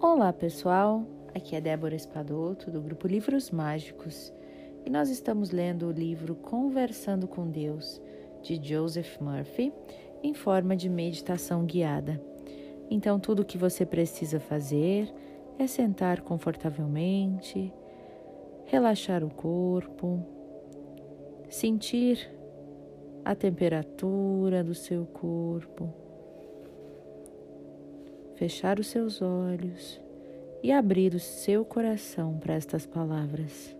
Olá pessoal, aqui é Débora Espadoto do grupo Livros Mágicos e nós estamos lendo o livro Conversando com Deus de Joseph Murphy em forma de meditação guiada. Então, tudo o que você precisa fazer é sentar confortavelmente, relaxar o corpo, sentir a temperatura do seu corpo fechar os seus olhos e abrir o seu coração para estas palavras.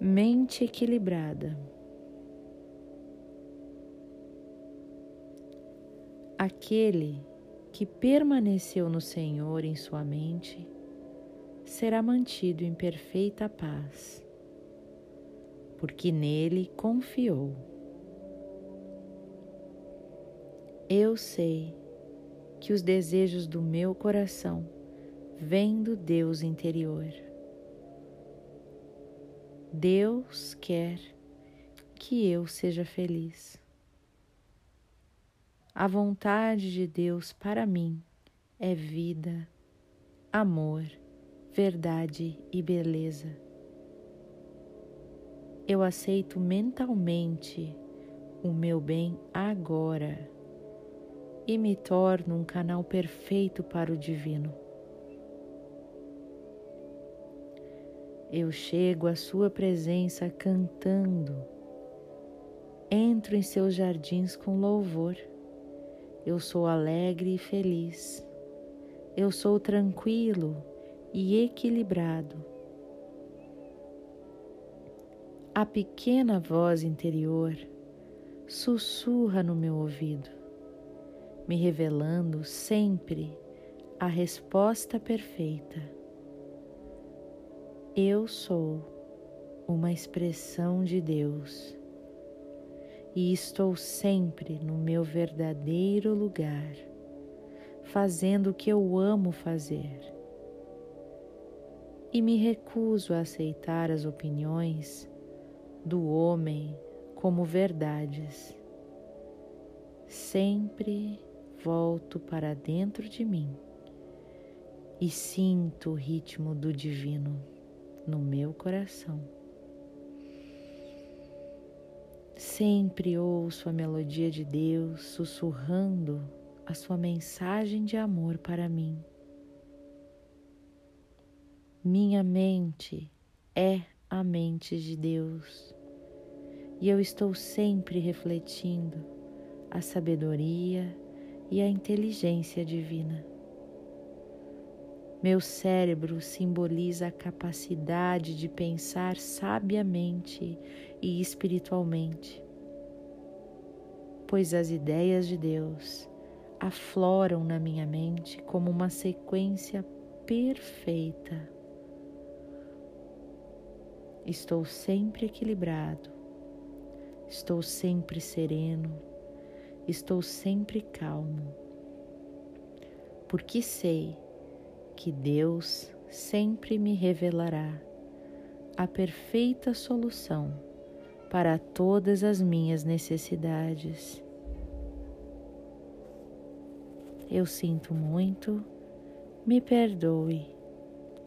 Mente equilibrada. Aquele que permaneceu no Senhor em sua mente será mantido em perfeita paz porque nele confiou. Eu sei que os desejos do meu coração vêm do Deus interior. Deus quer que eu seja feliz. A vontade de Deus para mim é vida, amor, verdade e beleza eu aceito mentalmente o meu bem agora e me torno um canal perfeito para o divino. Eu chego à Sua presença cantando, entro em seus jardins com louvor. Eu sou alegre e feliz. Eu sou tranquilo e equilibrado a pequena voz interior sussurra no meu ouvido, me revelando sempre a resposta perfeita. Eu sou uma expressão de Deus e estou sempre no meu verdadeiro lugar, fazendo o que eu amo fazer. E me recuso a aceitar as opiniões do homem como verdades. Sempre volto para dentro de mim e sinto o ritmo do divino no meu coração. Sempre ouço a melodia de Deus sussurrando a sua mensagem de amor para mim. Minha mente é a mente de Deus e eu estou sempre refletindo a sabedoria e a inteligência divina. Meu cérebro simboliza a capacidade de pensar sabiamente e espiritualmente, pois as ideias de Deus afloram na minha mente como uma sequência perfeita. Estou sempre equilibrado Estou sempre sereno, estou sempre calmo, porque sei que Deus sempre me revelará a perfeita solução para todas as minhas necessidades. Eu sinto muito, me perdoe,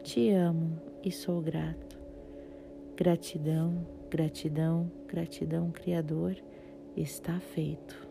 te amo e sou grato. Gratidão Gratidão, gratidão, Criador, está feito.